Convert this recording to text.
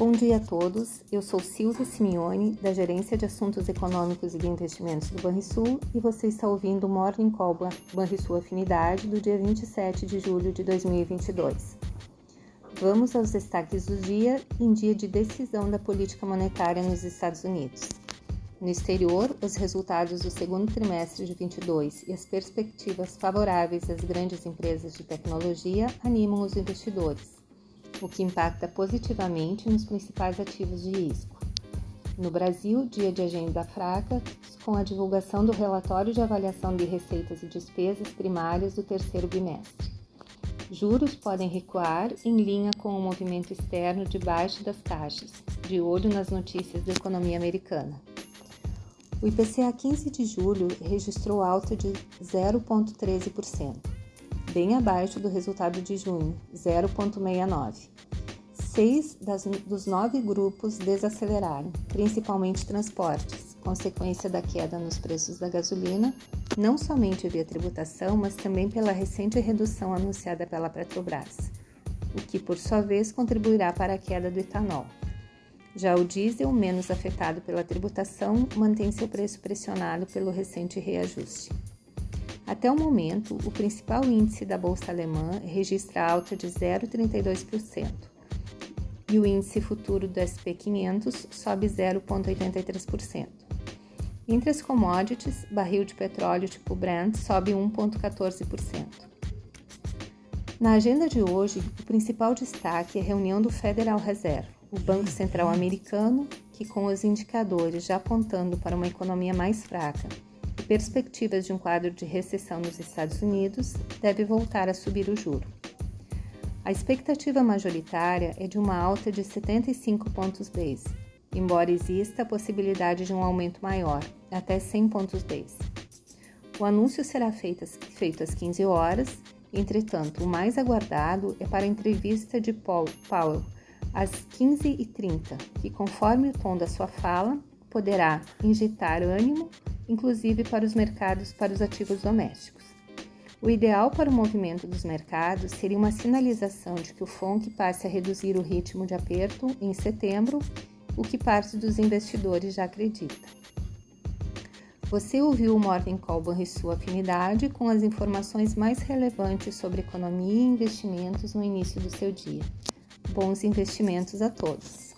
Bom dia a todos. Eu sou Silvia Simeone, da Gerência de Assuntos Econômicos e de Investimentos do Banrisul, e você está ouvindo o Morning Call Banrisul Afinidade do dia 27 de julho de 2022. Vamos aos destaques do dia em dia de decisão da política monetária nos Estados Unidos. No exterior, os resultados do segundo trimestre de 22 e as perspectivas favoráveis às grandes empresas de tecnologia animam os investidores o que impacta positivamente nos principais ativos de risco. No Brasil, dia de agenda fraca, com a divulgação do relatório de avaliação de receitas e despesas primárias do terceiro bimestre. Juros podem recuar em linha com o movimento externo de baixa das taxas, de olho nas notícias da economia americana. O IPCA 15 de julho registrou alta de 0,13% bem abaixo do resultado de junho, 0,69. Seis das, dos nove grupos desaceleraram, principalmente transportes, consequência da queda nos preços da gasolina, não somente via tributação, mas também pela recente redução anunciada pela Petrobras, o que por sua vez contribuirá para a queda do etanol. Já o diesel, menos afetado pela tributação, mantém seu preço pressionado pelo recente reajuste. Até o momento, o principal índice da bolsa alemã registra alta de 0,32% e o índice futuro do SP 500 sobe 0,83%. Entre as commodities, barril de petróleo tipo Brent sobe 1,14%. Na agenda de hoje, o principal destaque é a reunião do Federal Reserve, o Banco Central Americano, que, com os indicadores já apontando para uma economia mais fraca perspectivas de um quadro de recessão nos Estados Unidos, deve voltar a subir o juro. A expectativa majoritária é de uma alta de 75 pontos base, embora exista a possibilidade de um aumento maior, até 100 pontos base. O anúncio será feito, feito às 15 horas, entretanto, o mais aguardado é para a entrevista de Paul, Powell às 15h30, que, conforme o tom da sua fala, poderá injetar ânimo inclusive para os mercados para os ativos domésticos. O ideal para o movimento dos mercados seria uma sinalização de que o FONC passe a reduzir o ritmo de aperto em setembro, o que parte dos investidores já acredita. Você ouviu o Morning Call sua Afinidade com as informações mais relevantes sobre economia e investimentos no início do seu dia. Bons investimentos a todos!